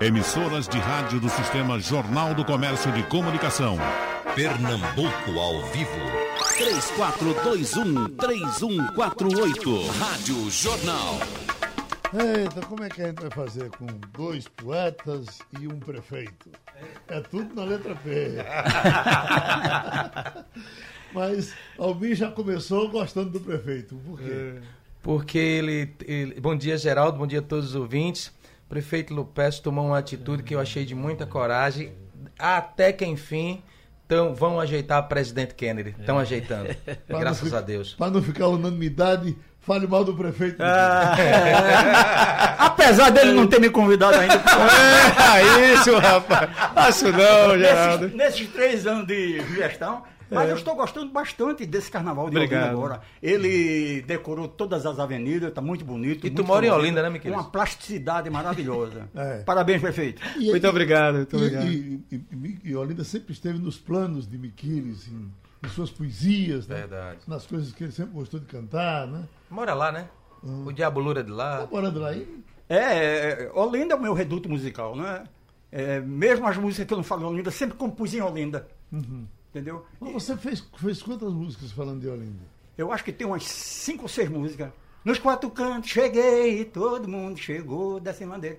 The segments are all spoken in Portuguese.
Emissoras de rádio do Sistema Jornal do Comércio de Comunicação. Pernambuco ao vivo. 3421-3148. Rádio Jornal. Eita, como é que a gente vai fazer com dois poetas e um prefeito? É tudo na letra P. Mas Almir já começou gostando do prefeito. Por quê? Porque ele, ele- Bom dia, Geraldo. Bom dia a todos os ouvintes. O prefeito Lupes tomou uma atitude que eu achei de muita coragem. Até que, enfim, tão, vão ajeitar o presidente Kennedy. Estão ajeitando. Pra não Graças a Deus. Para não ficar unanimidade, fale mal do prefeito. Apesar dele não ter me convidado ainda. É isso, rapaz. Faço não, Geraldo. nesses, nesses três anos de gestão. Mas eu estou gostando bastante desse carnaval de Obrigado. Olinda agora. Ele decorou todas as avenidas, está muito bonito. E tu muito mora em Olinda, né, Miquelis? Uma plasticidade maravilhosa. É. Parabéns, prefeito. E- Muito e- obrigado, muito e- obrigado. E, e, e, e Olinda sempre esteve nos planos de Miquiles, em, em suas poesias, né? Verdade. nas coisas que ele sempre gostou de cantar, né? Mora lá, né? O Diabo Loura de lá. Tá morando lá aí? É, é, Olinda é o meu reduto musical, né? É, mesmo as músicas que eu não falo em Olinda, sempre compus em Olinda. Entendeu? Mas você fez, fez quantas músicas falando de Olinda? Eu acho que tem umas cinco ou seis músicas. Nos quatro cantos cheguei, todo mundo chegou dessa maneira.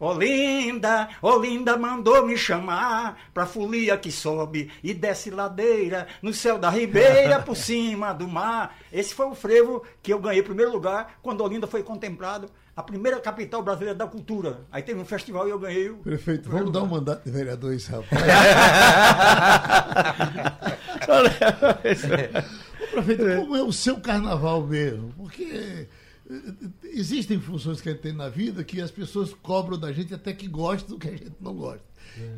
Olinda, Olinda mandou me chamar pra folia que sobe e desce ladeira, no céu da ribeira, por cima do mar. Esse foi o frevo que eu ganhei em primeiro lugar quando Olinda foi contemplado a primeira capital brasileira da cultura. Aí teve um festival e eu ganhei o. Prefeito, vamos dar um mandato de vereador a esse rapaz. Prefeito, como é o seu carnaval mesmo? Porque eh, existem funções que a gente tem na vida que as pessoas cobram da gente até que gostam do que a gente não gosta.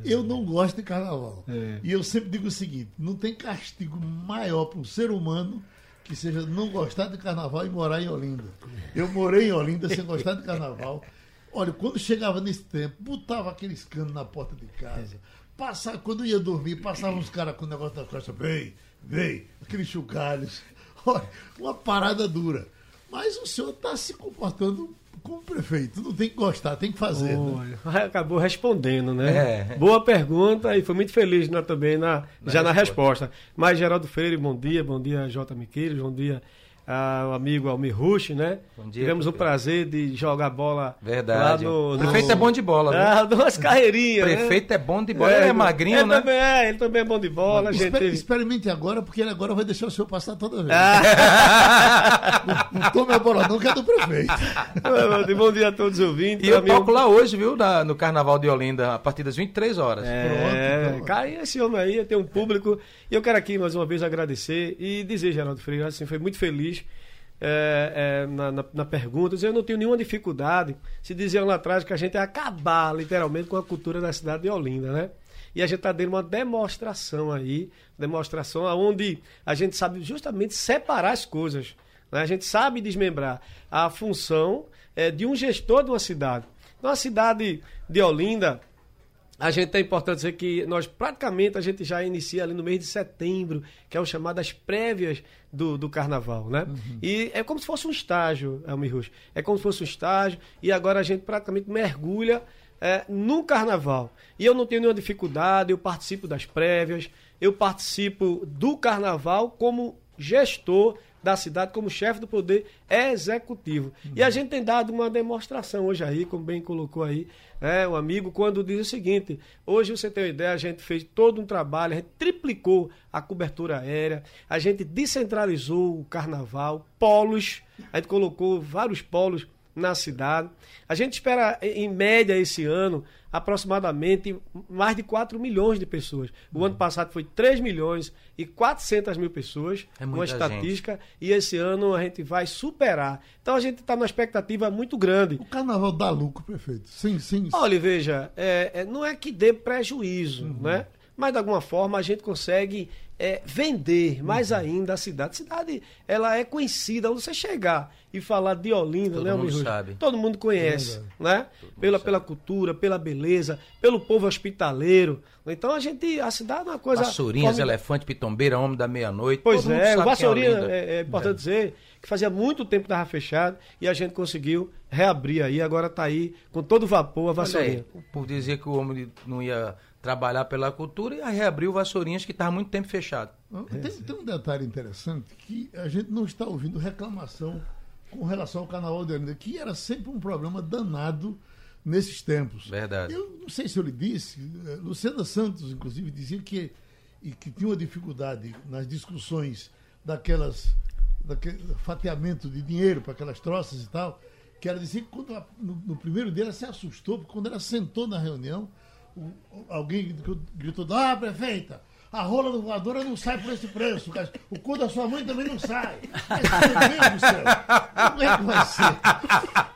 Eu não gosto de carnaval. E eu sempre digo o seguinte: não tem castigo maior para um ser humano que seja não gostar de carnaval e morar em Olinda. Eu morei em Olinda sem gostar de carnaval. Olha, quando chegava nesse tempo, botava aqueles canos na porta de casa. Passava, quando ia dormir, passavam uns caras com o negócio das costas, vem, vem, aqueles chugalhos. Olha, uma parada dura. Mas o senhor está se comportando como prefeito. Não tem que gostar, tem que fazer. né? Olha, acabou respondendo, né? É. Boa pergunta e foi muito feliz né, também na, já na resposta. Mas Geraldo Freire, bom dia, bom dia J. Miqueiros, bom dia ao amigo Almir Rush, né? Bom dia, Tivemos o prefeito. prazer de jogar bola Verdade. lá no... O prefeito no- é bom de bola, viu? Ah, duas carreirinhas, O né? prefeito é bom de bola. ele é magrinho, ele né? Também é, ele também é bom de bola, gente teve... Experimente agora, porque ele agora vai deixar o senhor passar toda vez. Ah. Não, não tome a bola não, que é do prefeito. bom dia a todos os ouvintes. E eu Amigo- toco lá hoje, viu? na- no Carnaval de Olinda, a partir das 23 horas. É, Pronto, então. cara, esse homem aí tem um público. E eu quero aqui mais uma vez agradecer e dizer, Geraldo Freire, assim, foi muito feliz é, é, na, na- na pergunta. Eu não tenho nenhuma dificuldade se diziam lá atrás que a gente ia acabar literalmente com a cultura da cidade de Olinda, né? E a gente está dando uma demonstração aí, demonstração onde a gente sabe justamente separar as coisas. né? A gente sabe desmembrar a função é, de um gestor de uma cidade. Então, a cidade de Olinda, a gente é importante dizer que nós praticamente a gente já inicia ali no mês de setembro, que é o chamado das prévias do, do carnaval, né? E é como se fosse um estágio, Elmir Rush. É como se fosse um estágio, e agora a gente praticamente mergulha é, no carnaval. E eu não tenho nenhuma dificuldade, eu participo das prévias, eu participo do carnaval como gestor da cidade, como chefe do poder executivo. E a gente tem dado uma demonstração hoje aí, como bem colocou aí, né, o amigo, quando diz o seguinte: hoje você tem uma ideia, a gente fez todo um trabalho, a gente triplicou a cobertura aérea, a gente descentralizou o carnaval, polos, a gente colocou vários polos na cidade. A gente espera, em média, esse ano, aproximadamente mais de 4 milhões de pessoas. O ano passado foi 3 milhões e 400 mil pessoas, É uma muita estatística, e esse ano a gente vai superar. Então a gente está numa expectativa muito grande. O carnaval dá lucro, prefeito. Sim, sim. Olha, veja, é, é, não é que dê prejuízo, né? Mas de alguma forma a gente consegue é, vender mais ainda a cidade. A cidade, ela é conhecida. Onde você chegar e falar de Olinda, Todo né, mundo Almir sabe. Todo mundo conhece, né? Pela, pela cultura, pela beleza, pelo povo hospitaleiro. Então a gente, a cidade é uma coisa... Vassourinhas, formi- elefante, pitombeira, homem da meia-noite. Pois todo é, o sabe Vassourinha, é é, é importante dizer, que fazia muito tempo que estava fechado e a gente conseguiu reabrir aí, agora está aí com todo vapor a Vassourinha. aí, o povo dizia que o homem não ia trabalhar pela cultura e aí reabriu o Vassourinhas, que estava muito tempo fechado. Tem, tem um detalhe interessante que a gente não está ouvindo reclamação com relação ao Carnaval de Olinda, que era sempre um problema danado nesses tempos. Verdade. Eu não sei se eu lhe disse, eh, Luciana Santos, inclusive, dizia que, e que tinha uma dificuldade nas discussões daquelas, daquele fatiamento de dinheiro para aquelas troças e tal, que ela dizia que quando no, no primeiro dia ela se assustou, porque quando ela sentou na reunião, alguém gritou, ah, prefeita, a rola do voadora não sai por esse preço, cara. o cu da sua mãe também não sai. Mas, meu Deus do céu, como é que vai ser?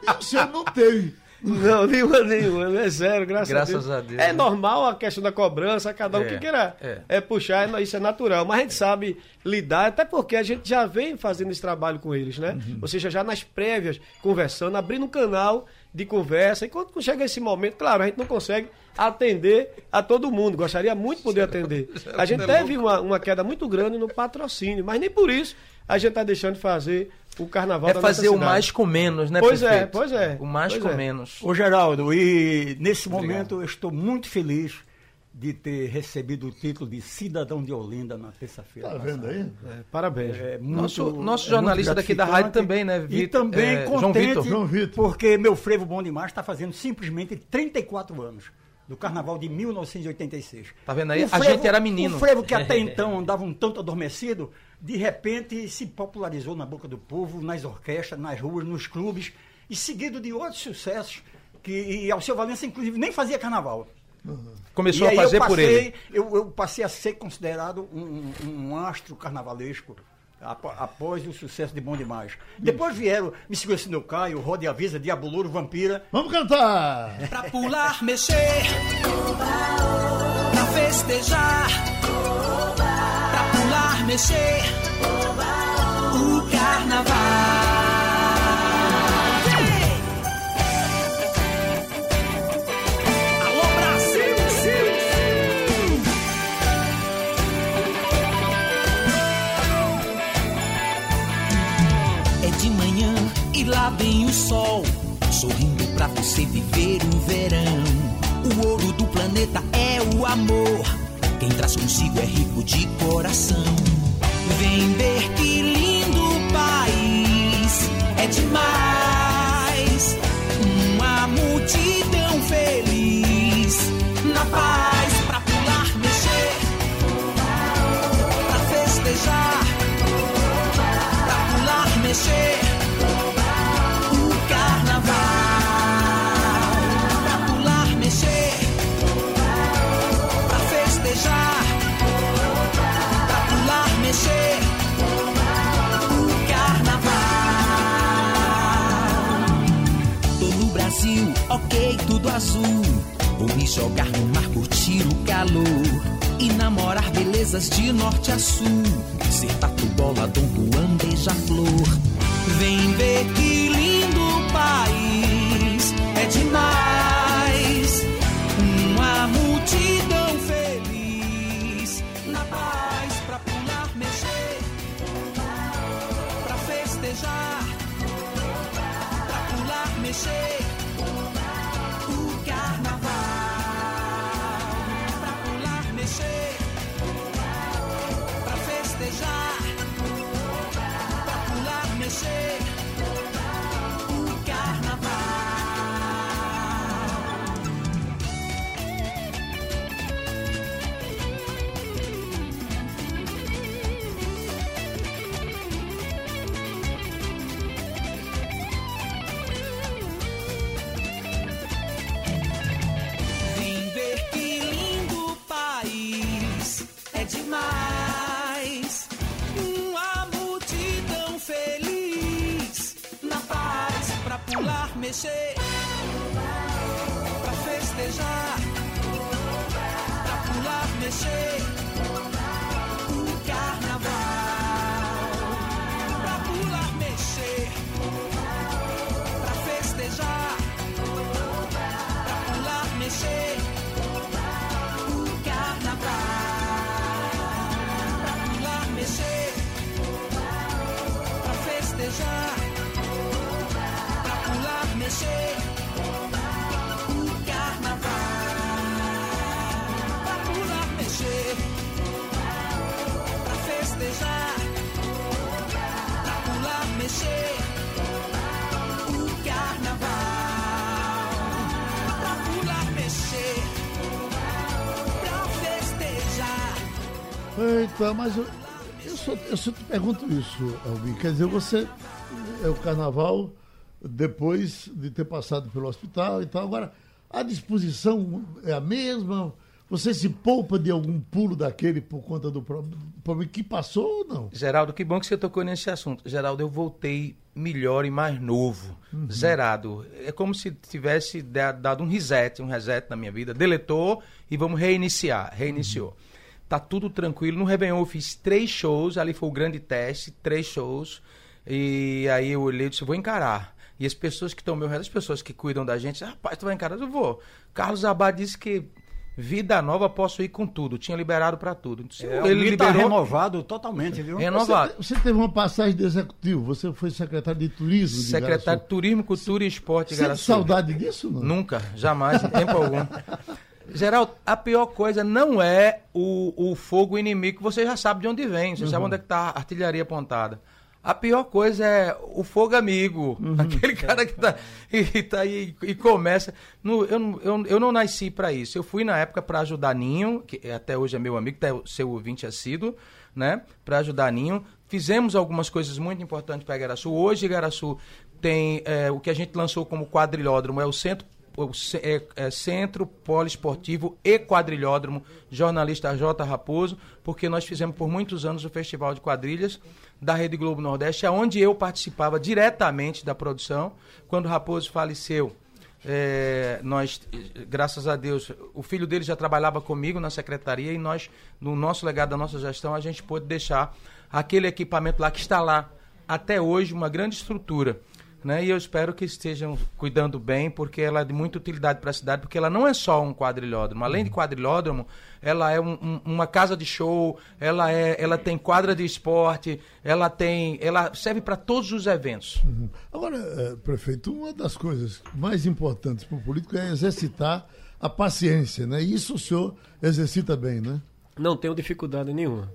E o senhor não teve. Não, nenhuma, nenhuma, é zero, graças, Graças a a Deus. Deus, É né? normal a questão da cobrança, cada um É, que queira é. é. puxar, é- isso é natural. Mas a gente sabe lidar, até porque a gente já vem fazendo esse trabalho com eles, né? Uhum. Ou seja, já nas prévias, conversando, abrindo um canal de conversa. E quando chega esse momento, claro, a gente não consegue atender a todo mundo. Gostaria muito de poder atender. A gente teve uma, uma queda muito grande no patrocínio, mas nem por isso a gente está deixando de fazer o carnaval É da nossa fazer o mais com menos, né, Pois é, prefeito? pois é, O mais pois com é. menos. Ô Geraldo, e nesse Obrigado. momento eu estou muito feliz de ter recebido o título de cidadão de Olinda na terça-feira. Tá vendo aí? É, parabéns. É Nosso- muito- nosso é jornalista daqui da rádio também, né, E Vitor? também É, João contente, Vitor. João Vitor. porque meu frevo bom demais está fazendo simplesmente 34 anos. Do carnaval de 1986. Tá vendo aí? O A gente era menino. O frevo que até então andava um tanto adormecido, de repente se popularizou na boca do povo, nas orquestras, nas ruas, nos clubes, e seguido de outros sucessos, que e Alceu Valença, inclusive, nem fazia carnaval. Começou E a aí fazer eu por passei, ele. Eu, eu passei a ser considerado um, um- um astro carnavalesco após o sucesso de Bom Demais. Depois vieram Me Segura Se Não Caio, Rode Avisa, Diabo Louro, Vampira. Vamos cantar! Pra pular, mexer, pra festejar, pra pular, mexer, o carnaval. De manhã e lá vem o sol, sorrindo pra você viver um verão. O ouro do planeta é o amor, quem traz consigo é rico de coração. Vem ver que lindo país, é demais. Uma multidão feliz, na paz, pra pular, mexer, pra festejar pra pular, mexer. Azul. Vou me jogar no mar, curtir o calor. E namorar belezas de norte a sul. Ser tatu bola, Dom Juan, beija-flor. Vem ver que lindo país. É demais. Uma multidão feliz. Na paz, pra pular, mexer. Pra festejar. Pra pular, mexer. Eita, mas eu, eu, só, eu só te pergunto isso, Alvin. Quer dizer, você é o carnaval depois de ter passado pelo hospital e tal. Agora, a disposição é a mesma? Você se poupa de algum pulo daquele por conta do pro- problema que passou ou não? Geraldo, que bom que você tocou nesse assunto. Geraldo, eu voltei melhor e mais novo, zerado. É como se tivesse da- dado um reset, um reset na minha vida. Deletou e vamos reiniciar. Reiniciou. Tá tudo tranquilo. No Réveillon eu fiz três shows, ali foi o grande teste, três shows. E aí eu olhei e disse, vou encarar. E as pessoas que estão ao meu redor, as pessoas que cuidam da gente, rapaz, tu vai encarar? Eu vou. Carlos Abad disse que vida nova posso ir com tudo. Tinha liberado para tudo. Se É, ele ele tá liberou, renovado totalmente, viu? renovado. Você, você teve uma passagem de executivo, você foi secretário de turismo. de Secretário de. Turismo, Cultura e Esporte de saudade disso não? Nunca, jamais, em tempo algum. Geraldo, a pior coisa não é o, o fogo inimigo, que você já sabe de onde vem, você sabe onde é que está a artilharia apontada. A pior coisa é o fogo amigo, aquele cara que tá e, tá aí e começa. No, eu, não- eu, eu não nasci para isso. Eu fui na época para ajudar Ninho, que até hoje é meu amigo, até o seu ouvinte assíduo, né? Para ajudar Ninho. Fizemos algumas coisas muito importantes para Igaraçu. Hoje, Igaraçu tem é, o que a gente lançou como quadrilódromo, é o centro o é, é Centro Poliesportivo e Quadrilhódromo, jornalista J. Raposo, porque nós fizemos por muitos anos o Festival de Quadrilhas da Rede Globo Nordeste, onde eu participava diretamente da produção. Quando Raposo faleceu, é, nós, graças a Deus, o filho dele já trabalhava comigo na secretaria e nós, no nosso legado da nossa gestão, a gente pôde deixar aquele equipamento lá que está lá até hoje, uma grande estrutura. Né? E eu espero que estejam cuidando bem, porque ela é de muita utilidade para a cidade, porque ela não é só um quadrilhódromo. Além de quadrilhódromo, ela é um- um- uma casa de show, ela, é, ela tem quadra de esporte, ela tem. Ela serve para todos os eventos. Agora, eh, prefeito, uma das coisas mais importantes para o político é exercitar a paciência, né? E isso o senhor exercita bem, né? Não tenho dificuldade nenhuma.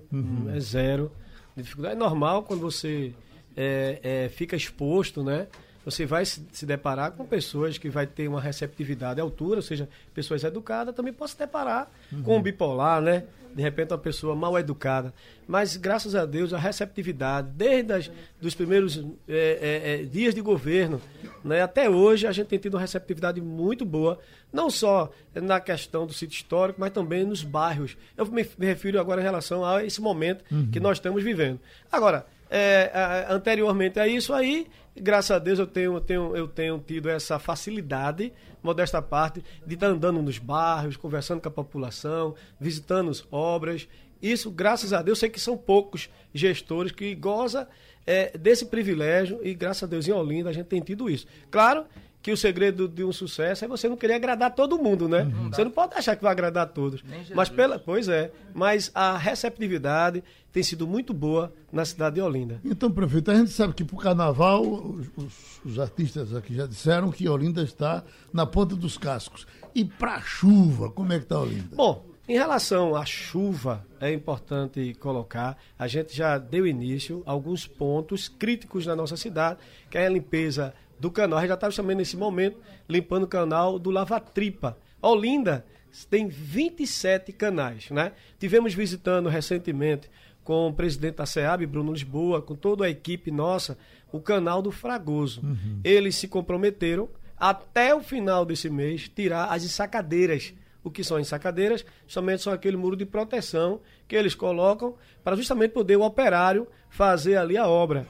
É zero. Dificuldade é normal quando você é, é, fica exposto, né? Você vai se, se deparar com pessoas que vai ter uma receptividade à altura, ou seja, pessoas educadas, também pode se deparar com um bipolar, né? De repente uma pessoa mal educada. Mas graças a Deus a receptividade, desde as, dos primeiros é, é, é, dias de governo, né, até hoje a gente tem tido uma receptividade muito boa, não só na questão do sítio histórico, mas também nos bairros. Eu me, me refiro agora em relação a esse momento que nós estamos vivendo. Agora, é, anteriormente a isso aí, graças a Deus eu tenho, eu tenho, eu tenho tido essa facilidade, modesta parte, de estar andando nos bairros, conversando com a população, visitando as obras. Isso, graças a Deus, sei que são poucos gestores que gozam é, desse privilégio e, graças a Deus, em Olinda a gente tem tido isso. Claro que o segredo de um sucesso é você não querer agradar todo mundo, né? Você não pode achar que vai agradar a todos. Mas pela, pois é, mas a receptividade tem sido muito boa na cidade de Olinda. Então, prefeito, a gente sabe que para o carnaval, os, os- os artistas aqui já disseram que Olinda está na ponta dos cascos. E para a chuva, como é que está Olinda? Bom, em relação à chuva, é importante colocar, a gente já deu início a alguns pontos críticos na nossa cidade, que é a limpeza do canal. A gente já estava também nesse momento limpando o canal do Lava Tripa. Olinda tem 27 canais, né? Tivemos visitando recentemente com o presidente da SEAB, Bruno Lisboa, com toda a equipe nossa, o canal do Fragoso. Eles se comprometeram até o final desse mês tirar as ensacadeiras. O que são ensacadeiras? Somente são aquele muro de proteção que eles colocam para justamente poder o operário fazer ali a obra.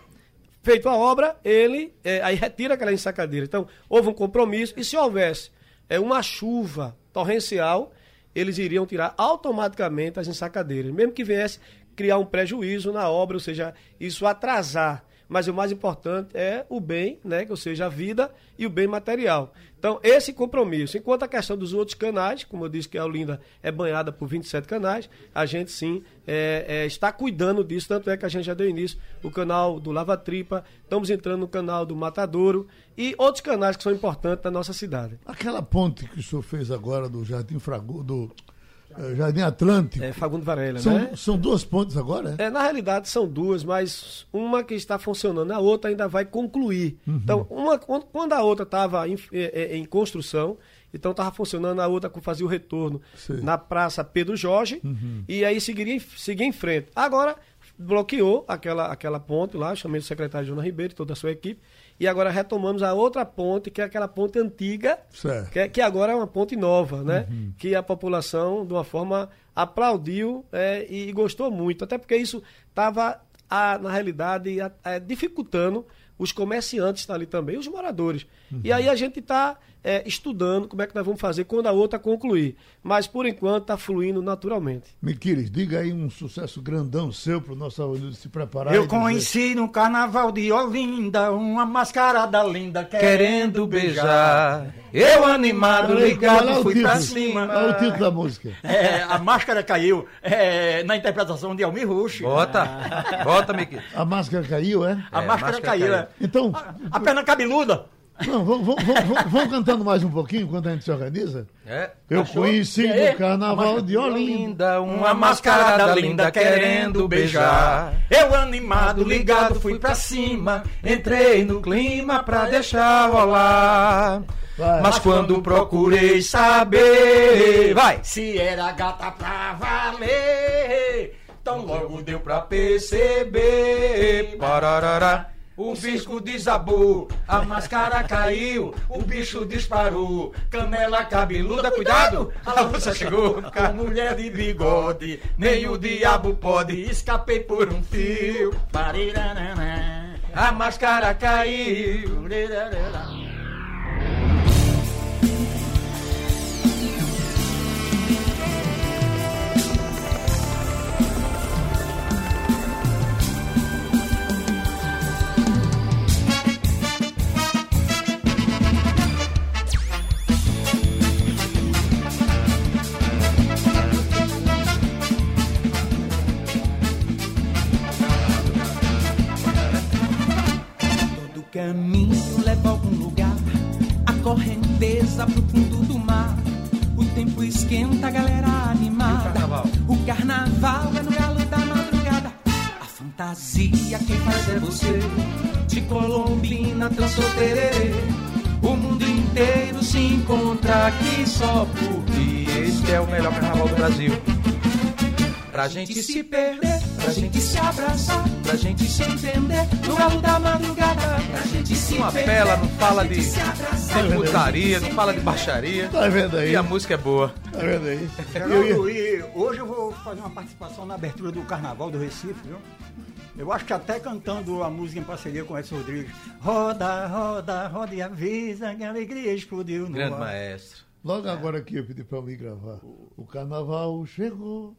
Feito a obra, ele eh, aí retira aquela ensacadeira. Então, houve um compromisso e se houvesse eh, uma chuva torrencial, eles iriam tirar automaticamente as ensacadeiras, mesmo que viesse criar um prejuízo na obra, ou seja, isso atrasar. Mas o mais importante é o bem, né, ou seja, a vida e o bem material. Então, esse compromisso. Enquanto a questão dos outros canais, como eu disse que a Olinda é banhada por 27 canais, a gente sim é, é, está cuidando disso. Tanto é que a gente já deu início o canal do Lava Tripa, estamos entrando no canal do Matadouro e outros canais que são importantes da nossa cidade. Aquela ponte que o senhor fez agora do Jardim Fragoso, do Jardim Atlântico, É Fagundo Varela, são, né? são duas pontes agora, é? É, na realidade são duas, mas uma que está funcionando, a outra ainda vai concluir. Então, uma, quando a outra estava em, eh, eh, em construção, Então estava funcionando, a outra fazia o retorno Sim. na Praça Pedro Jorge e aí seguiria, em- seguia em frente. Agora bloqueou aquela, aquela ponte lá, chamei o secretário Jonas Ribeiro e toda a sua equipe, e agora retomamos a outra ponte, que é aquela ponte antiga, Certo. que, é- que agora é uma ponte nova, né? Que a população, de uma forma, aplaudiu é, e gostou muito, até porque isso estava, na realidade, a- a- dificultando os comerciantes ali também, os moradores. E aí a gente está estudando como é que nós vamos fazer quando a outra concluir. Mas, por enquanto, está fluindo naturalmente. Miquiles, diga aí um sucesso grandão seu pro nosso aluno se preparar. Eu e dizer- conheci no carnaval de Olinda uma mascarada linda Querendo beijar, eu animado, ligado, o fui pra título. cima. Olha o título da música. É, a máscara caiu é, na interpretação de Almir Rush. Bota, bota, Mickey. A máscara caiu, é? A É, máscara, máscara caiu. caiu. é. Então, A perna cabeluda. Não, vamos, vamos- vamos- vamos cantando mais um pouquinho enquanto a gente se organiza? É. Eu Achou? conheci no carnaval de Olinda. Linda, uma mascarada linda querendo beijar. Eu animado, ligado, fui pra cima. Entrei no clima pra deixar rolar. Vai. Mas quando procurei saber, vai, Se era gata pra valer. Então logo deu pra perceber, pararará. O bicho desabou, a máscara caiu, o bicho disparou, canela cabeluda, cuidado, a moça chegou, Com mulher de bigode, nem o diabo pode. Escapei por um fio. Parirarará. a máscara caiu. Aqui só porque Este é o melhor carnaval do Brasil. Pra gente se perder, pra gente se abraçar, pra gente se entender no galo da madrugada, pra gente se Não perder, apela, não fala de, gente se abraçar. de putaria, não fala de baixaria. Tá vendo aí? E a música é boa. Tá vendo aí? Geraldo, e hoje eu vou fazer uma participação na abertura do Carnaval do Recife, viu? Eu acho que até cantando a música em parceria com Edson Rodrigues. Roda, roda, roda e avisa que a alegria explodiu no Grande ar. maestro. Logo agora aqui eu pedi pra mim gravar. O carnaval chegou.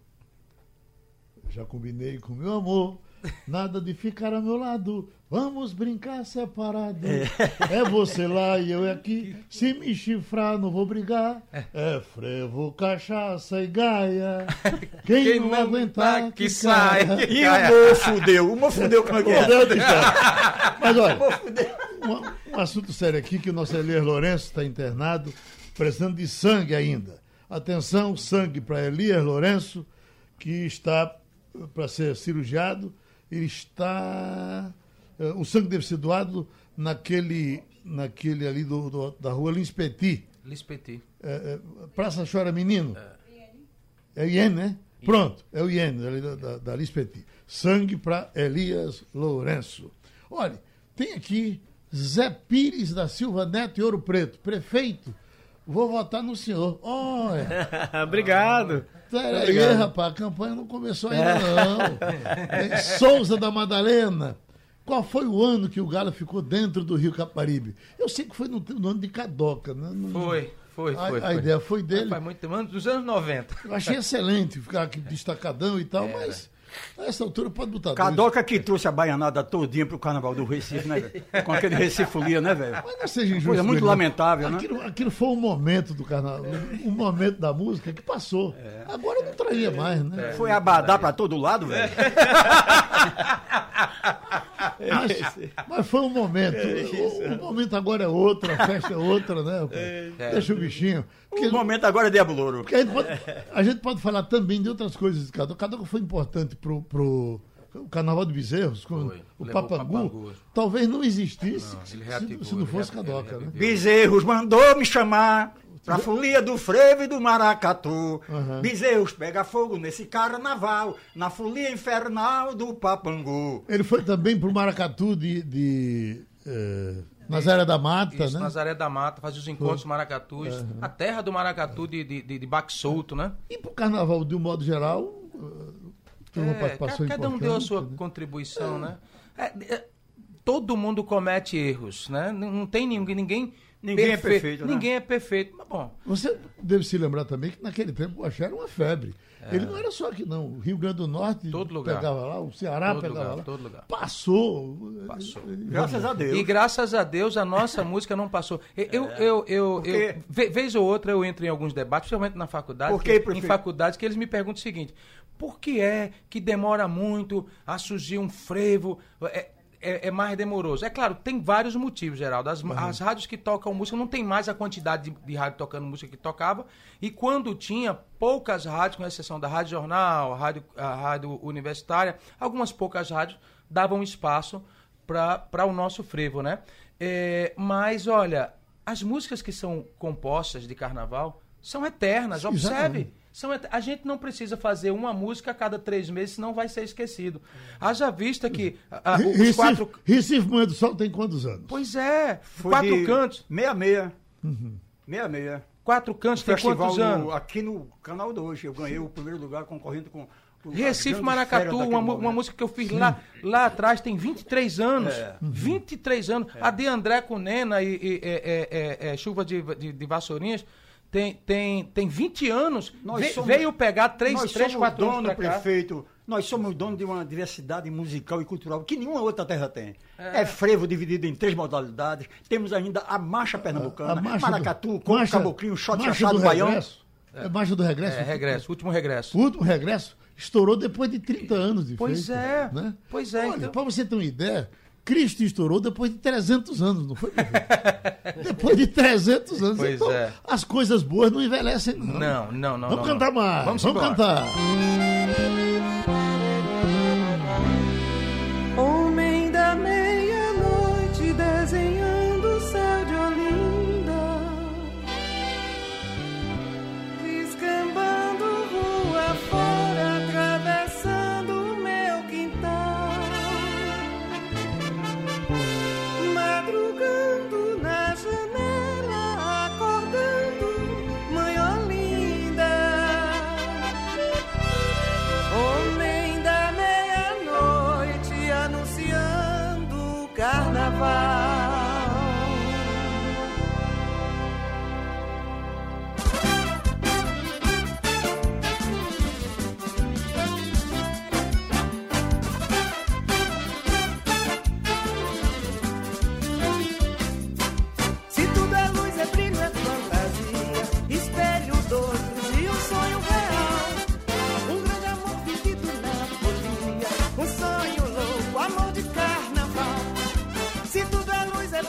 Já combinei com meu amor. Nada de ficar ao meu lado. Vamos brincar separado. É, você lá e eu aqui. Se me chifrar, não vou brigar. É frevo, cachaça e gaia. Quem, Quem não, não aguentar, tá, que, saia. E o fudeu, o humor fudeu como é que é? Mas olha, um, um assunto sério aqui que o nosso Elias Lourenço está internado, precisando de sangue ainda. Atenção, sangue para Elias Lourenço, que está para ser cirurgiado. Ele está. Eh, O sangue deve ser doado naquele, naquele ali do, do- da rua Lins Petit. Lispeti. É, é, Praça Chora Menino. É o IEN, né? Pronto, é o IEN, ali da, da, da. Sangue para Elias Lourenço. Olha, tem aqui Zé Pires da Silva Neto e Ouro Preto, prefeito. Vou votar no senhor. Olha, Obrigado. peraí, rapaz, a campanha não começou ainda, não. Souza da Madalena. Qual foi o ano que o Galo ficou dentro do Rio Caparibe? Eu sei que foi no, no ano de Cadoca, né? Não- Foi, foi, A- foi. a foi. ideia foi dele. Faz muito tempo, dos anos 90. Eu achei excelente ficar aqui destacadão e tal, mas a essa altura pode botar dois. Cadoca que trouxe a baianada todinha pro Carnaval do Recife, né, velho? Com aquele Recifolia, né, velho? Mas não seja injusto. Coisa muito lamentável, né? aquilo, Aquilo foi um momento do carnaval, um momento da música que passou. Agora não traria mais, né? Foi abadá pra todo lado, velho. Mas, mas foi um momento. O, o momento agora é outro, a festa é outra, né? rapaz? Deixa o bichinho. Porque, O momento agora é Diabo Louro. porque a, gente pode, a gente pode falar também de outras coisas de Cadoca. Cadoca foi importante pro, pro, o Carnaval de Bezerros, com Foi. o Papangu, talvez não existisse Não, se, reativou, se não ele fosse Cadoca, né? Bezerros mandou me chamar pra folia do frevo e do maracatu. Uhum. Bezerros pega fogo nesse carnaval, na folia infernal do papangu. Ele foi também pro Maracatu de, de eh, Nazaré da Mata, Isso, né? Nazaré da Mata, fazia os encontros maracatus. A terra do maracatu de, de, de, de baque solto, né? E pro Carnaval, de um modo geral, eh, teve uma É, participação ca- cada um deu a sua né? contribuição, né? É, é, todo mundo comete erros, né? Não não tem ninguém. Ninguém, Ninguém é perfeito, né? Ninguém é perfeito. Mas, bom, Você deve se lembrar também que naquele tempo o axé era uma febre. Ele não era só aqui, não. O Rio Grande do Norte É. Todo lugar. pegava lá, o Ceará Todo pegava lugar, lá. todo lugar. Passou. Passou. Graças a Deus. E graças a Deus a nossa música não passou. Eu, eu, eu, eu, Porque- eu- ve- vez ou outra eu entro em alguns debates, principalmente na faculdade, Por quê, que- em faculdades que eles me perguntam o seguinte: por que é que demora muito a surgir um frevo? É, é- é mais demoroso. É claro, tem vários motivos, Geraldo. As, as rádios que tocam música não tem mais a quantidade de, de rádio tocando música que tocava. E quando tinha poucas rádios, com exceção da Rádio Jornal, a Rádio, a rádio Universitária, algumas poucas rádios davam espaço para o nosso frevo, né? É, mas, olha, as músicas que são compostas de carnaval são eternas, observe. Exatamente. São a gente não precisa fazer uma música a cada três meses, senão vai ser esquecido. Haja vista que a- a- os Recife, quatro. Recife Manhã do Sol tem quantos anos? Pois é, Foi quatro de cantos. 66. 66. Quatro cantos tem Festival quantos anos? no- aqui no canal 2. Eu ganhei o primeiro lugar concorrendo com. Recife Maracatu, uma, uma música que eu fiz lá, lá atrás, tem 23 anos. É. 23 anos. A de André com Nena e, e- é- é- é- é Chuva de, de, de Vassourinhas tem, tem, tem 20 anos. Nós Ve- somos- veio pegar 3, Nós 3 somos 4 anos dono, cá. prefeito. Nós somos dono de uma diversidade musical e cultural que nenhuma outra terra tem. É, frevo dividido em três modalidades. Temos ainda a marcha pernambucana, A marcha maracatu, do, marcha- caboclinho, shot achado, do baião. regresso. É marcha do regresso. É, regresso, último regresso. O último regresso estourou depois de 30 anos de Pois feito, é, Né? pois é, Olha, então- pra você ter uma ideia, Cristo estourou depois de 300 anos, não foi? depois de 300 anos. Pois então, é. as coisas boas não envelhecem, não. Não, não, não. Vamos não, cantar não. mais. Vamos, Vamos cantar.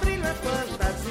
Brilho, é fantasia,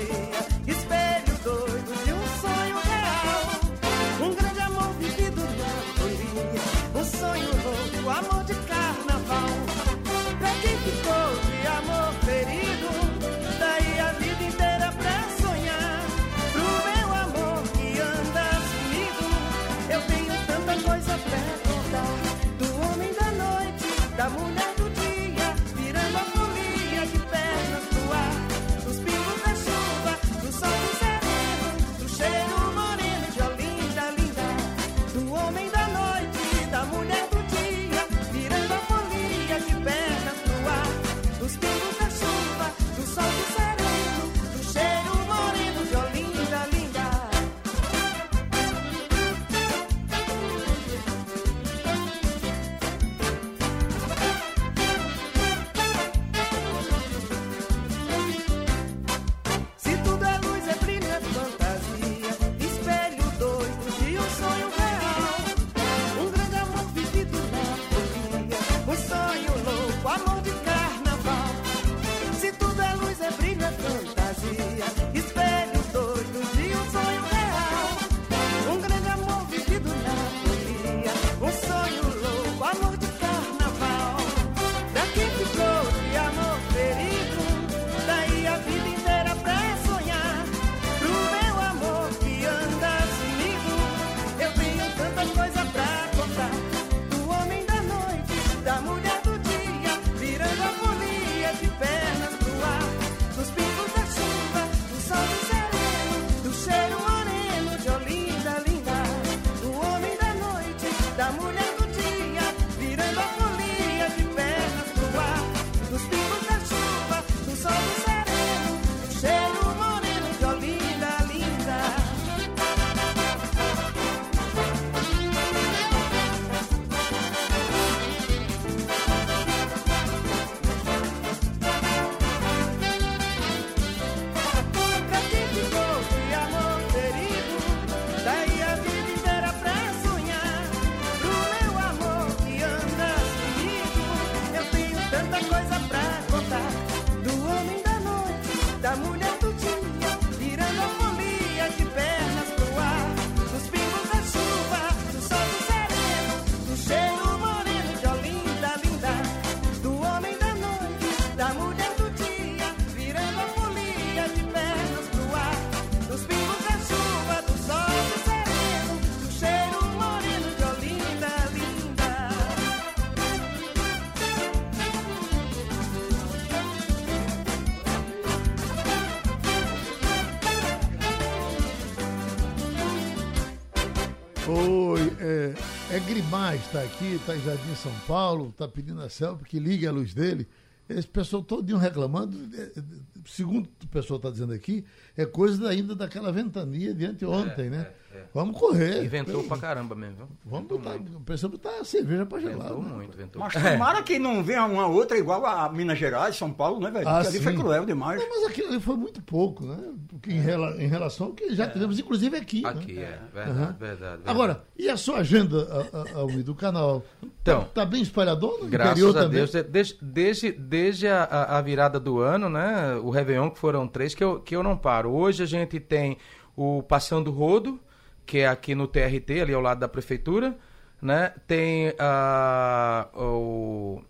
Oi, é, é Grimaz, está aqui, está em Jardim São Paulo, está pedindo a Celso que ligue a luz dele. Esse pessoal todinho reclamando, é, é, segundo o pessoal está dizendo aqui, é coisa ainda daquela ventania de anteontem, né? Vamos correr. Inventou pra caramba mesmo, viu? Vamos botar, precisamos botar cerveja para gelar. Inventou né? muito, inventou. Mas tomara que não venha uma outra igual a Minas Gerais, São Paulo, né, velho? Ah, ali foi cruel demais. Não, mas aquilo ali foi muito pouco, né? Porque em, rela- em relação ao que já tivemos, inclusive aqui. Aqui, né? é. Verdade, Aham. verdade, verdade. Agora, e a sua agenda, Almir, do canal? Então, Tá bem espalhador no Graças interior a também? Deus, de- desde, desde, desde a, a- a virada do ano, né? O Réveillon, que foram três, que eu, que eu não paro. Hoje a gente tem o Passando Rodo, que é aqui no TRT, ali ao lado da prefeitura, né? Tem a, o,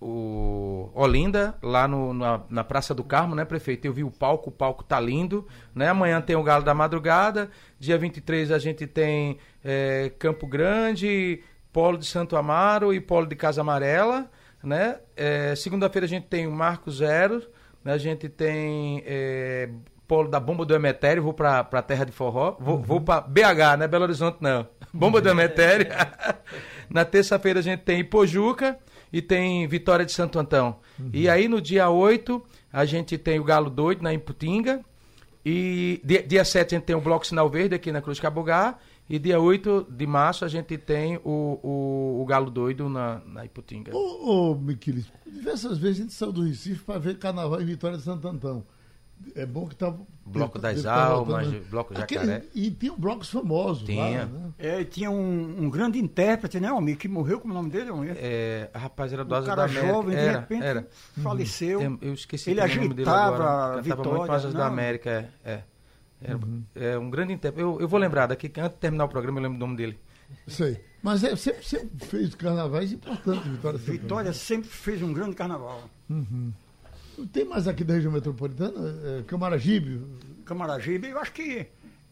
o Olinda, lá no- na, na Praça do Carmo, né, prefeito? Eu vi o palco, o palco tá lindo, né? Amanhã tem o Galo da Madrugada, dia 23 a gente tem eh, Campo Grande, Polo de Santo Amaro e Polo de Casa Amarela, né? Eh, Segunda-feira a gente tem o Marco Zero, né? A gente tem eh, Polo da Bomba do Emetério, vou pra, pra Terra de Forró, vou, vou pra BH, né? Belo Horizonte não. Bomba do Emetério. Na terça-feira a gente tem Ipojuca e tem Vitória de Santo Antão. E aí no dia 8 a gente tem o Galo Doido na Imputinga. E dia, dia 7 a gente tem o Bloco Sinal Verde aqui na Cruz Cabugá. E dia 8 de março a gente tem o, o, o Galo Doido na, na Iputinga. Ô, ô diversas vezes a gente saiu do Recife para ver carnaval em Vitória de Santo Antão. É bom que tá. Bloco das tá Almas, voltando. Bloco Aquele- Jacaré. E tinha blocos famosos Tinha. lá, né? É, tinha um, um grande intérprete, né, Almir, que morreu, como é o nome dele, Almir? É, rapaz, era do Um Asa cara da América. jovem, de era, repente, era. faleceu. Eu, eu esqueci Ele também o nome dele agitava agora. a Cantava Vitória, muito Asas da? América, é. é. Era, é um grande intérprete. Eu, eu vou lembrar daqui, antes de terminar o programa eu lembro o nome dele. Isso aí. Mas é, sempre, sempre fez carnavais importantes, Vitória de Vitória sempre fez um grande carnaval. Antão. Tem mais aqui da região metropolitana? É, Camaragibe? Camaragibe, eu acho que.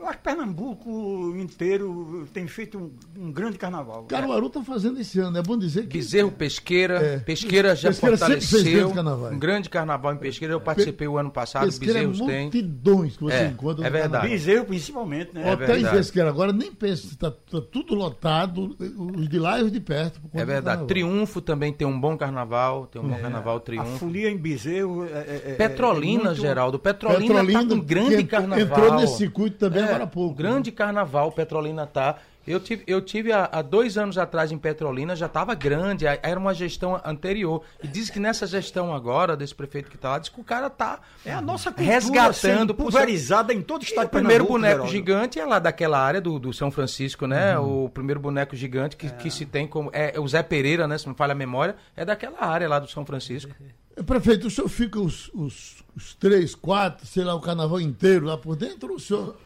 Eu acho que Pernambuco inteiro tem feito um, um grande carnaval. Caruaru está fazendo esse ano. É bom dizer que. Bezerro Pesqueira. É. Pesqueira já Pesqueira fortaleceu. Um grande carnaval em Pesqueira. Eu participei o ano passado. Pesqueira é Bezerros tem. multidões que você É, encontra é verdade. carnaval. Bezerro, principalmente, né? É verdade. Pesqueira agora nem pensa, está tudo lotado, os de lá e os de perto. É verdade. carnaval. Triunfo também tem um bom carnaval. Tem um bom carnaval, A Triunfo. folia em Bezerro. É, é- é- Petrolina, é muito- Geraldo. Petrolina, tá com um grande que carnaval. Entrou nesse circuito também É, agora há pouco. Grande carnaval, Petrolina tá. Eu tive, eu tive há, há dois anos atrás em Petrolina, já estava grande, era uma gestão anterior. E diz que nessa gestão agora, desse prefeito que está lá, diz que o cara tá É a nossa cultura resgatando pulverizada em todo o E estado o primeiro boneco Geraldo. gigante é lá daquela área do, do São Francisco, né? O primeiro boneco gigante que, que se tem como. É, é o Zé Pereira, né? Se não falha a memória, é daquela área lá do São Francisco. Prefeito, o senhor fica os, os, os três, quatro, sei lá, o carnaval inteiro lá por dentro ou o senhor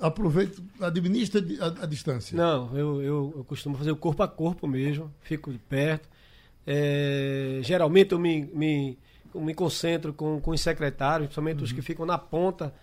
aproveita, administra a, a distância? Não, eu, eu, eu costumo fazer o corpo a corpo mesmo, fico de perto. É, geralmente eu me, me, eu me concentro com, com os secretários, principalmente os que ficam na ponta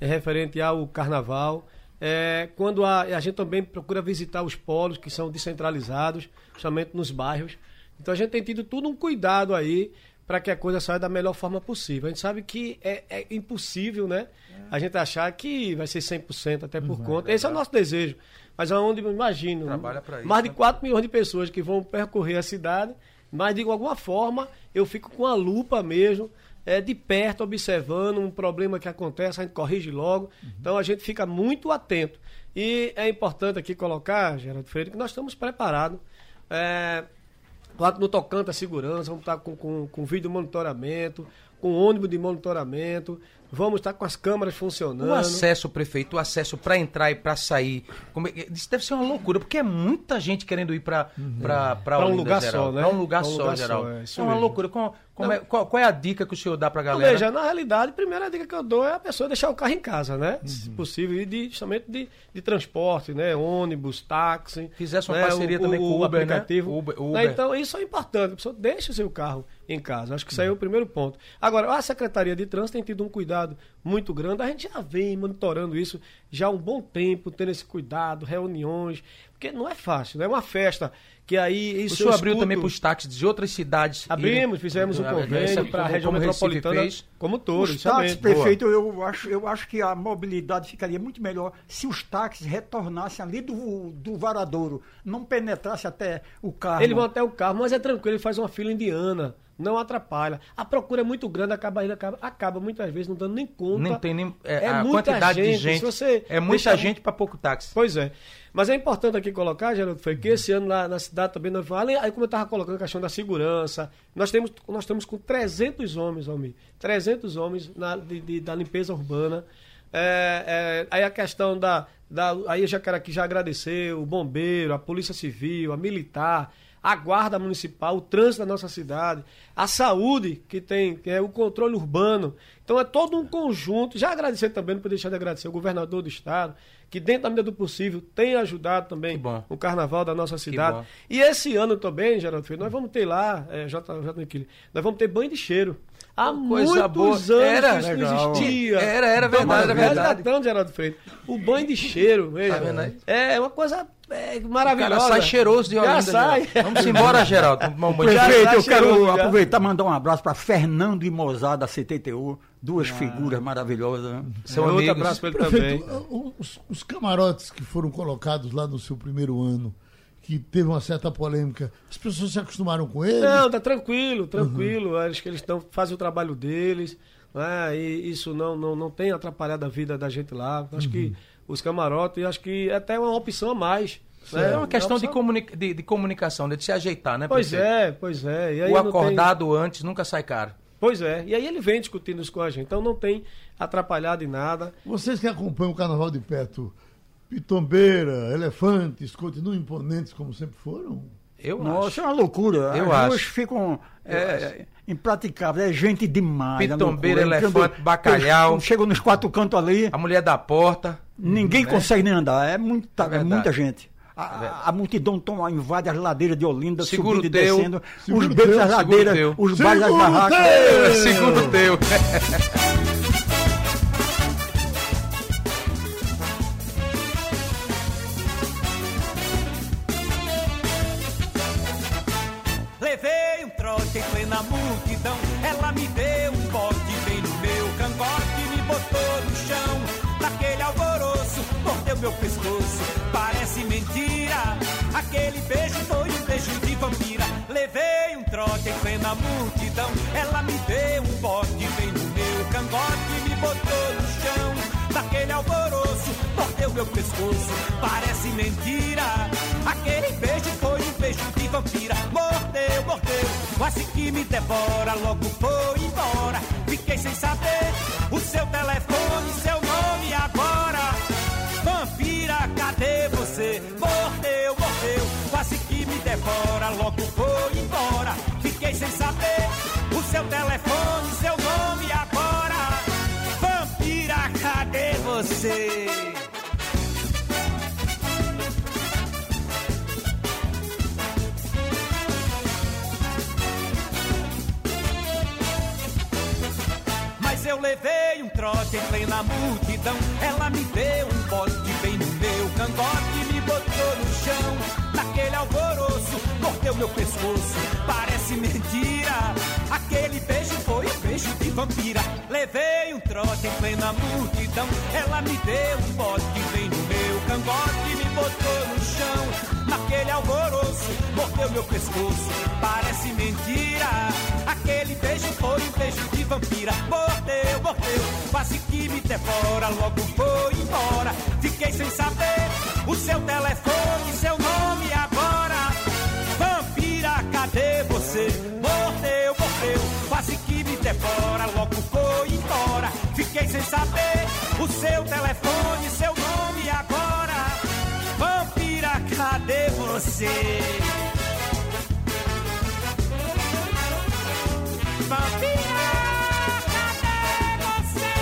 é, referente ao carnaval. É, quando a, a gente também procura visitar os polos que são descentralizados, principalmente nos bairros. Então a gente tem tido tudo um cuidado aí para que a coisa saia da melhor forma possível. A gente sabe que é, é impossível, né? A gente achar que vai ser 100% até por conta. Esse é o nosso desejo. Mas aonde eu imagino, isso, mais de né? 4 milhões de pessoas que vão percorrer a cidade, mas de alguma forma eu fico com a lupa mesmo, é, de perto, observando um problema que acontece, a gente corrige logo. Então a gente fica muito atento. E é importante aqui colocar, Geraldo Freire, que nós estamos preparados. É, No tocante à segurança, vamos estar com, com, com vídeo monitoramento, com ônibus de monitoramento, vamos estar com as câmeras funcionando. O acesso, prefeito, o acesso para entrar e para sair. é- Isso deve ser uma loucura, porque é muita gente querendo ir para para Pra um lugar só, né? Para um lugar Pra um só, lugar geral. só, é É, isso uma mesmo. loucura. Qual, como é, qual, qual é a dica que o senhor dá para a Então, galera? Veja, na realidade, a primeira dica que eu dou é a pessoa deixar o carro em casa, né? Se possível, e de, justamente de, de transporte, né? Ônibus, táxi. Fizesse uma né? parceria também com o Uber, né? aplicativo. Uber- Né? Uber. Então, isso é importante. A pessoa deixa o seu carro em casa. Acho que isso aí é o primeiro ponto. Agora, a Secretaria de Trânsito tem tido um cuidado muito grande. A gente já vem monitorando isso já há um bom tempo, tendo esse cuidado, reuniões. Porque não é fácil, não é uma festa que aí o isso senhor eu abriu também para os táxis de outras cidades? Abrimos, fizemos um Ah, convênio para a região como metropolitana fez. como todo. Os é táxis, prefeito, eu acho, eu acho que a mobilidade ficaria muito melhor se os táxis retornassem ali do, do varadouro, não penetrasse até o carro. Eles vão até o carro, mas é tranquilo, ele faz uma fila indiana, não atrapalha. A procura é muito grande, acaba, ele acaba, acaba muitas vezes não dando nem conta. Nem tem nem. É, É a muita quantidade de gente, gente. se você é muita deixar- gente para pouco táxi. Pois é. Mas é importante aqui colocar, Geraldo, foi que esse ano lá na cidade também nós além, aí como eu estava colocando a questão da segurança, nós temos nós estamos com 300 homens, Almir, 300 homens na, de- de- da limpeza urbana. É, é, aí a questão da, da aí eu já quero aqui já agradecer o bombeiro, a polícia civil, a militar, a guarda municipal, o trânsito da nossa cidade, a saúde que tem, que é o controle urbano. Então é todo um conjunto. Já agradecer também, não podia deixar de agradecer o governador do estado, que dentro da medida do possível tem ajudado também o carnaval da nossa cidade. E esse ano também, Geraldo Filho, nós vamos ter lá, é, J, J. Niquili, nós vamos ter banho de cheiro. Há Coisa muitos boa. anos Era, isso legal. não existia. Era, era verdade, era verdade. Então, Geraldo Freire, o banho de cheiro, veja, Tá é uma coisa é, O maravilhosa. cara sai cheiroso de Já Olinda. sai. Geraldo. Vamos embora, Geraldo. Um Já Prefeito, eu quero já. aproveitar e mandar um abraço para Fernando e Mozart da CTTU, duas figuras maravilhosas. né? São Outro amigos. abraço para ele Prefeito, também. os, os camarotes que foram colocados lá no seu primeiro ano, que teve uma certa polêmica, as pessoas se acostumaram com eles? Não, tá tranquilo, tranquilo. Acho que eles estão fazem o trabalho deles, né? E isso não, não, não tem atrapalhado a vida da gente lá. Acho que os camarotes, acho que é até uma opção a mais. né? É uma questão de, opção- comuni- de, de comunicação, de se ajeitar, né? Pois prefeito? é, pois é. E aí O não tem- acordado antes nunca sai caro. Pois é. E aí ele vem discutindo isso com a gente. Então não tem atrapalhado em nada. Vocês que acompanham o carnaval de perto, Pitombeira, Elefantes, continuam imponentes como sempre foram? Eu Nossa, acho. é uma loucura. Eu As acho. duas ficam é, impraticáveis. É gente demais. é Pitombeira, elefante, Quando- bacalhau. Chegam nos quatro cantos ali, A mulher da porta. Ninguém consegue nem andar. É muita, É é muita gente. A, a multidão toma, invade as ladeiras de Olinda, Segura subindo o e teu. descendo. Os becos teu, das ladeiras, teu. os bares das barracas. teu. Segundo o teu. Levei um trote em plena multidão. Meu pescoço. Parece mentira. Aquele beijo foi um beijo de vampira. Levei um trote em plena multidão. Ela me deu um bote bem no meu cangote, me botou no chão. Naquele alvoroço, mordeu meu pescoço. Parece mentira. Aquele beijo foi um beijo de vampira. Mordeu, mordeu, quase que me devora. Logo foi embora. Fiquei sem saber o seu telefone, seu nome agora. Vampira, cadê você? Mordeu, mordeu, quase que me devora. Logo foi embora. Fiquei sem saber o seu telefone, seu nome agora. Vampira, cadê você? Mas eu levei um trote em plena multidão. Ela me cangote me botou no chão. Naquele alvoroço, mordeu meu pescoço. Parece mentira. Aquele beijo foi um beijo de vampira. Levei um trote em plena multidão. Ela me deu um bote bem no meu cangote me botou no chão. Naquele alvoroço, mordeu meu pescoço. Parece mentira. Aquele beijo foi um beijo de vampira. Mordeu, mordeu, quase que me devora. Logo foi embora. Fiquei sem saber o seu telefone, seu nome agora. Vampira, cadê você? Mordeu, mordeu, quase que me devora. Logo foi embora. Fiquei sem saber o seu telefone, seu nome agora. Cadê você? Vampira, cadê você?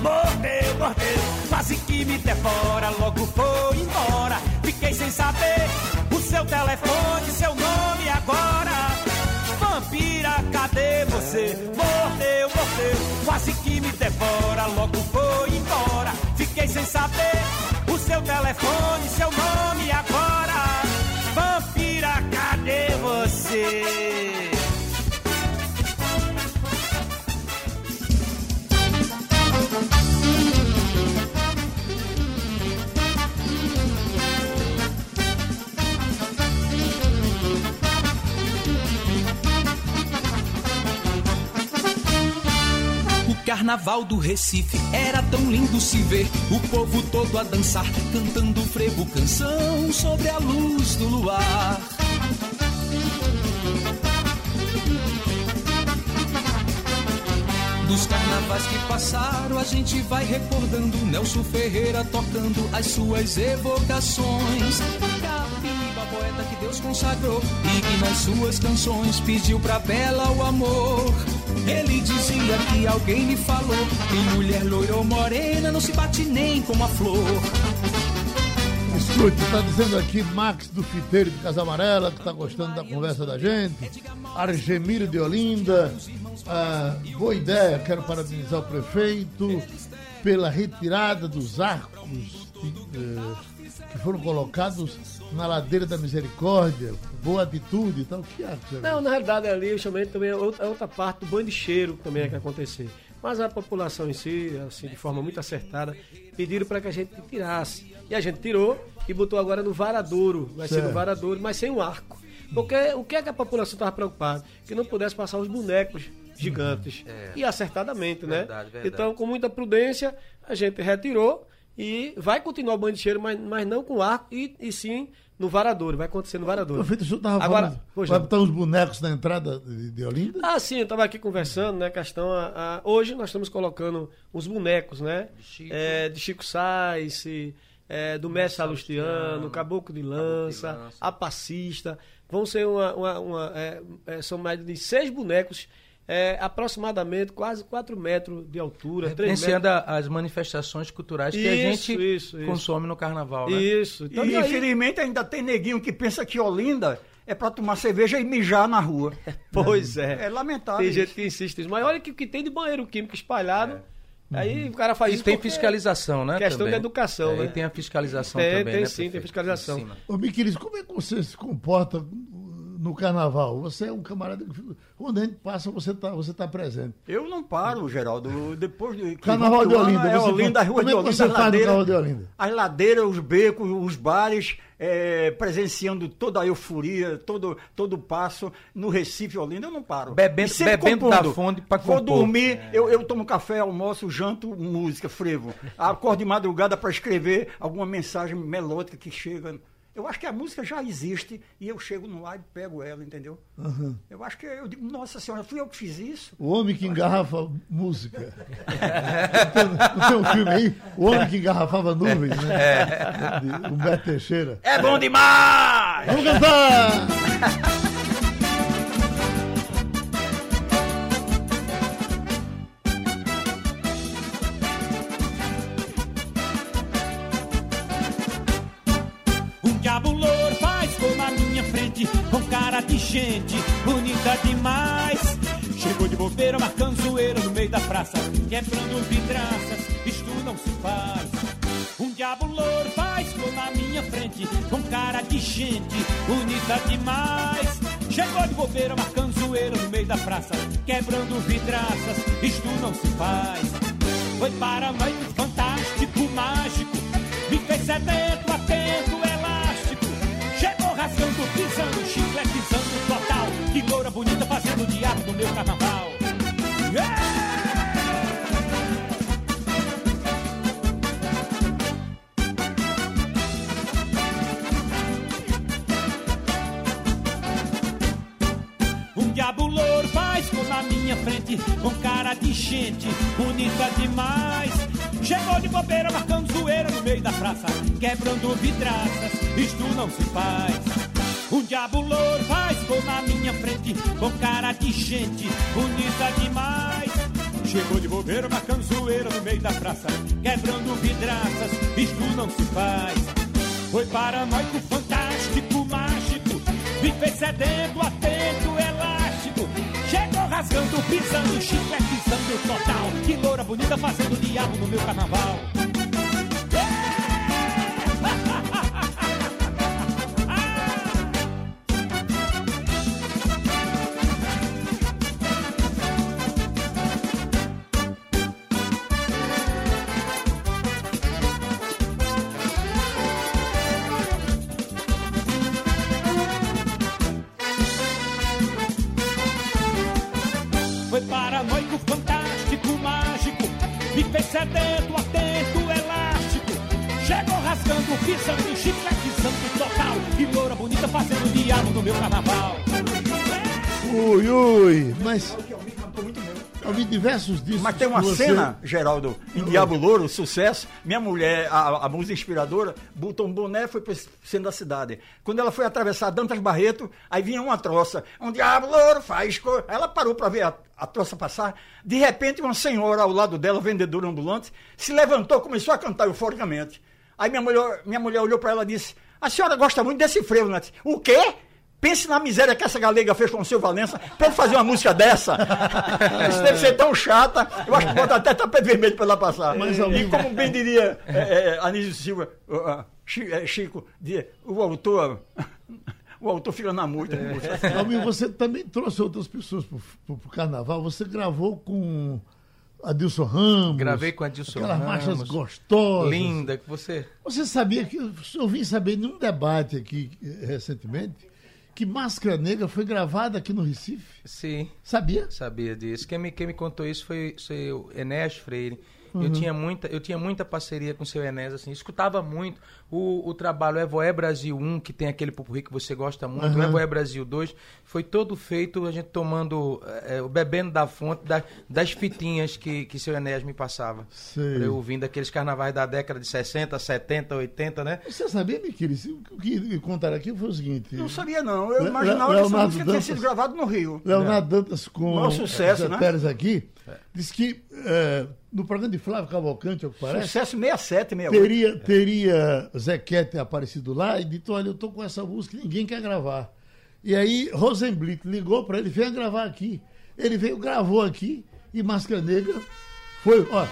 Mordeu, mordeu, quase que me devora, logo foi embora. Fiquei sem saber o seu telefone, seu nome agora. Vampira, cadê você? Mordeu, mordeu, quase que me devora, logo foi embora. Fiquei sem saber o seu telefone, seu nome agora. Vampira, cadê você? Carnaval do Recife era tão lindo se ver. O povo todo a dançar, cantando frevo canção sobre a luz do luar. Dos carnavais que passaram, a gente vai recordando Nelson Ferreira tocando as suas evocações. Capiba, poeta que Deus consagrou e que nas suas canções pediu pra Bela o amor. Ele dizia que alguém me falou que mulher loira ou morena não se bate nem com uma flor. Escute, está dizendo aqui Max do Fiteiro de Casa Amarela, que está gostando da conversa da gente. Argemiro de Olinda. Ah, boa ideia, quero parabenizar o prefeito pela retirada dos arcos eh, que foram colocados na ladeira da misericórdia. Boa atitude e tal. Que é? Não, na realidade ali eu chamei também a outra, a outra parte do banho de cheiro também é que acontecer. Mas a população em si, assim, de forma muito acertada, pediram para que a gente tirasse. E a gente tirou e botou agora no varadouro. Vai ser Certo. no varadouro, mas sem o arco. Porque o que é que a população estava preocupada? Que não pudesse passar os bonecos gigantes. E acertadamente, né? Verdade, verdade. Então, com muita prudência, a gente retirou e vai continuar o banho de cheiro, mas, mas não com arco e, e sim no varadouro. Vai acontecer no varadouro. O senhor estava Agora, falando. pois vai não. botar uns bonecos na entrada de, de Olinda? Ah, sim, eu estava aqui conversando, né? Questão. A, a- hoje nós estamos colocando os bonecos, né? De Chico. É, de Chico Sainz, é, do Mestre Salustiano, Caboclo de Lança, Lança. a Passista. Vão ser uma. uma- uma, é, é, são mais de seis bonecos, é, aproximadamente quase 4 metros de altura. Referenciando a- as manifestações culturais que a Isso, gente isso, isso. consome no carnaval, né? Isso. Então, e e aí- infelizmente ainda tem neguinho que pensa que Olinda é pra tomar cerveja e mijar na rua. Pois é. É lamentável. Tem isso. gente que insiste nisso. Mas olha que o que tem de banheiro químico espalhado. Aí o cara faz E isso. tem porque- fiscalização, né? Questão também. da educação, É, né? E tem a fiscalização Tem, também, tem né, sim, tem prefeito? fiscalização. Em cima. Ô, Miquiris, como é que você se comporta no carnaval? Você é um camarada que. Onde a gente passa, você está você tá presente. Eu não paro, Geraldo. Depois de. Carnaval de Olinda. É Olinda, rua como de é Olinda, você as ladeiras, Carnaval de Olinda? as ladeiras, os becos, os bares, é, presenciando toda a euforia, todo, todo o passo. No Recife, Olinda, eu não paro. Bebendo- sempre bebendo compondo. da fonte Vou compor. dormir, eu, eu tomo café, almoço, janto, música, frevo. Acordo de madrugada para escrever alguma mensagem melódica que chega. Eu acho que a música já existe e eu chego no ar e pego ela, entendeu? Eu acho que eu digo, nossa senhora, fui eu que fiz isso. O Homem que Engarrafa Música. tem, não tem um filme aí? O Homem que Engarrafava Nuvens, né? De Humberto Teixeira. É bom demais! Vamos cantar! com cara de gente bonita demais. Chegou de bobeira, marcando zoeira no meio da praça, quebrando vidraças, isto não se faz. Um diabo louro gol na minha frente, com cara de gente bonita demais. Chegou de bobeira, marcando zoeira no meio da praça, quebrando vidraças, isto não se faz. Foi para noite fantástico, mágico, me fez sedento, rasgando, pisando, chicletizando total. Que loura bonita fazendo o diabo do meu carnaval. Um diabo louro faz com na minha frente, com cara de gente, bonita demais. Chegou de bobeira, marcando zoeira no meio da praça, quebrando vidraças, isto não se faz. Um diabo louro faz com na minha frente, com cara de gente, bonita demais. Chegou de bobeira, marcando zoeira no meio da praça, quebrando vidraças, isto não se faz. Foi paranoico, fantástico, mágico, me fez sedento, atento, elástico. Rasgando, pisando, chicletizando total. Que loura bonita fazendo diabo no meu carnaval. Diversos discos. Mas tem uma você- cena, Geraldo, em Diabo Louro, sucesso. Minha mulher, a, a música inspiradora, botou um boné e foi pro centro da cidade. Quando ela foi atravessar Dantas Barreto, aí vinha uma troça. Um Diabo Louro faz cor. Ela parou para ver a, a troça passar. De repente, uma senhora ao lado dela, vendedora ambulante, se levantou, começou a cantar euforicamente. Aí minha mulher, minha mulher olhou para ela e disse: A senhora gosta muito desse frevo, né? O quê? Pense na miséria que essa galega fez com o seu Valença pra ele fazer uma música dessa. Isso deve ser tão chata. Eu acho que bota até tapete vermelho pra ela passar. Mas, e como bem diria é, é, Anísio Silva, Chi- é, Chico, de- o autor. O autor fica na multa. Almir, você também trouxe outras pessoas pro, pro, pro carnaval. Você gravou com Adilson Ramos. Gravei com Adilson aquelas Ramos. marchas gostosas. Linda, que você. Você sabia que. Eu vim saber num debate aqui eh, recentemente que Máscara Negra foi gravada aqui no Recife. Sim. Sabia? Sabia disso. Quem me, quem me contou isso foi, o Enéas Freire. Uhum. Eu, tinha muita, eu tinha muita parceria com o seu Enéas, assim, escutava muito o, o trabalho Evoé Brasil 1, que tem aquele pupurri que você gosta muito, o Uhum. Evoé Brasil 2, foi todo feito a gente tomando, eh, bebendo da fonte da- das fitinhas que, que seu Enéas me passava. Sei. Eu ouvindo aqueles carnavais da década de 60, 70, 80, né? Você sabia, meu querido? O que me contaram aqui foi o seguinte. Não sabia, não. Eu Le- imaginava Le- que essa música tinha Dantas- sido gravada no Rio. Leonardo Dantas com Maior sucesso, né? Pérez aqui, disse que eh, no programa de Flávio Cavalcante, ao que parece, Sucesso 67, 68. teria, teria Zequete aparecido lá e dito, olha, eu tô com essa música, ninguém quer gravar. E aí Rosenblit ligou para ele, venha gravar aqui. Ele veio, gravou aqui e Máscara Negra foi, ó,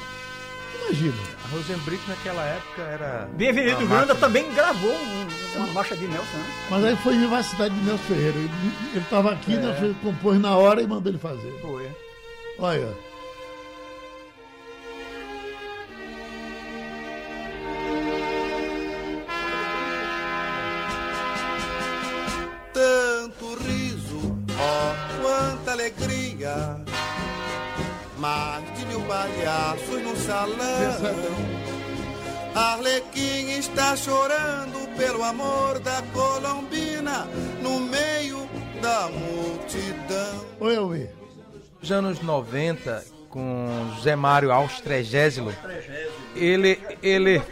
imagina. A Rosenbrito naquela época era. Benvenido uma Granda também gravou um- uma marcha de Nelson, né? Mas aí foi vivacidade de Nelson Ferreira. Ele estava aqui, É. Nelson Ferreira compôs na hora e mandou ele fazer. Foi. Olha. Tanto riso, ó, quanta alegria. Mais de mil palhaços no salão. Arlequim está chorando pelo amor da Colombina no meio da multidão. Oi, Elmi. Nos anos 90, com José Mário Austrégésilo, ele, ele,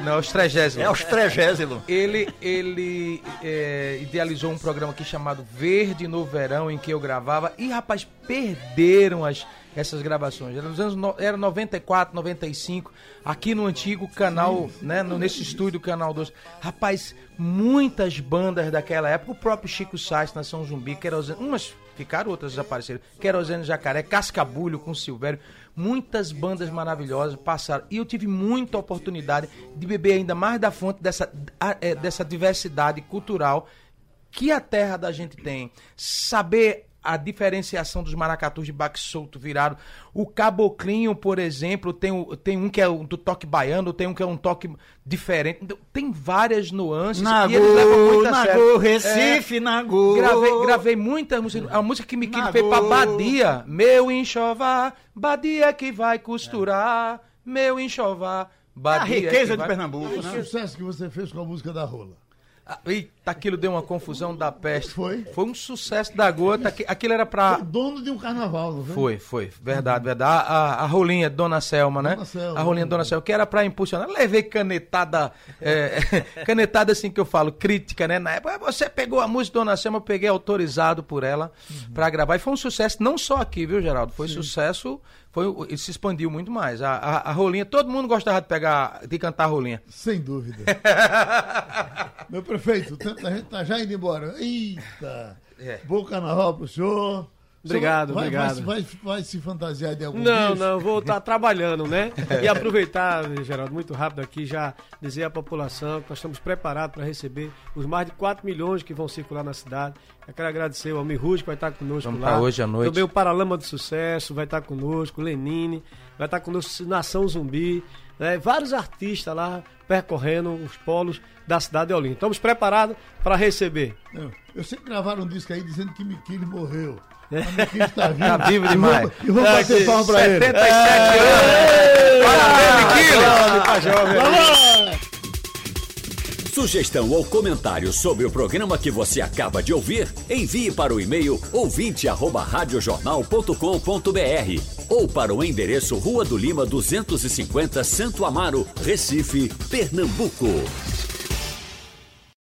não, Austrégésilo. É Austrégésilo. Ele, ele é, idealizou um programa aqui chamado Verde no Verão, em que eu gravava, e rapaz, perderam as, essas gravações. Era nos anos, no- era 94, 95, aqui no antigo canal, né, no, nesse estúdio, Canal 2. Rapaz, muitas bandas daquela época, o próprio Chico Sainz, Nação Zumbi, que eram umas ficaram, outras desapareceram. Querosene Jacaré, Cascabulho com Silvério. Muitas bandas maravilhosas passaram. E eu tive muita oportunidade de beber ainda mais da fonte dessa, é, dessa diversidade cultural que a terra da gente tem. Saber a diferenciação dos maracatus de baque solto virado. O caboclinho, por exemplo, tem, o- tem um que é o do toque baiano, tem um que é um toque diferente. Então, tem várias nuances Nagô, que eles levam muito a Nagô, sério. Recife, Nagô. Gravei, gravei muita música. A música que me Nagô. fez pra Badia. Meu enxovar, Badia que vai costurar. Meu enxovar, Badia. A riqueza que de vai... Pernambuco, O né? sucesso que você fez com a música da rola. Ah, Eita, aquilo deu uma confusão da peste. Foi? Foi um sucesso da gota. Aqui- Aquilo era pra. Foi dono de um carnaval, não Foi, foi. Verdade, verdade. A, a, rolinha Dona Selma, né? Dona Selma. A rolinha Dona Selma, que era pra impulsionar. Levei canetada, é, canetada assim que eu falo, crítica, né? Na época, você pegou a música Dona Selma, eu peguei autorizado por ela pra gravar. E foi um sucesso, não só aqui, viu, Geraldo? Foi sucesso, foi, ele se expandiu muito mais. A, a, a rolinha, todo mundo gostava de pegar, de cantar a rolinha. Sem dúvida. Meu prefeito, tanta gente tá já indo embora. Eita! É. Bom carnaval pro senhor. Obrigado, vai, obrigado. Vai, vai, vai se fantasiar de algum Não, bicho? não, vou estar trabalhando, né? E aproveitar, Geraldo, muito rápido aqui, já dizer à população que nós estamos preparados para receber os mais de 4 milhões que vão circular na cidade. Eu quero agradecer ao Almir Rude, que vai estar conosco Vamos lá. hoje à noite. Também o Paralama do Sucesso vai estar conosco, Lenine, vai estar conosco Nação Zumbi, né? vários artistas lá percorrendo os polos da cidade de Olinda. Estamos preparados para receber. Não, Eu sei que gravaram um disco aí dizendo que Miquele morreu. Está vivo. Tá vivo demais. E vamos bater palma pra ele. 77 anos! Parabéns, Miquile! Sugestão ou comentário sobre o programa que você acaba de ouvir, envie para o e-mail ouvinte@radiojornal.com.br ou para o endereço Rua do Lima 250, Santo Amaro, Recife, Pernambuco.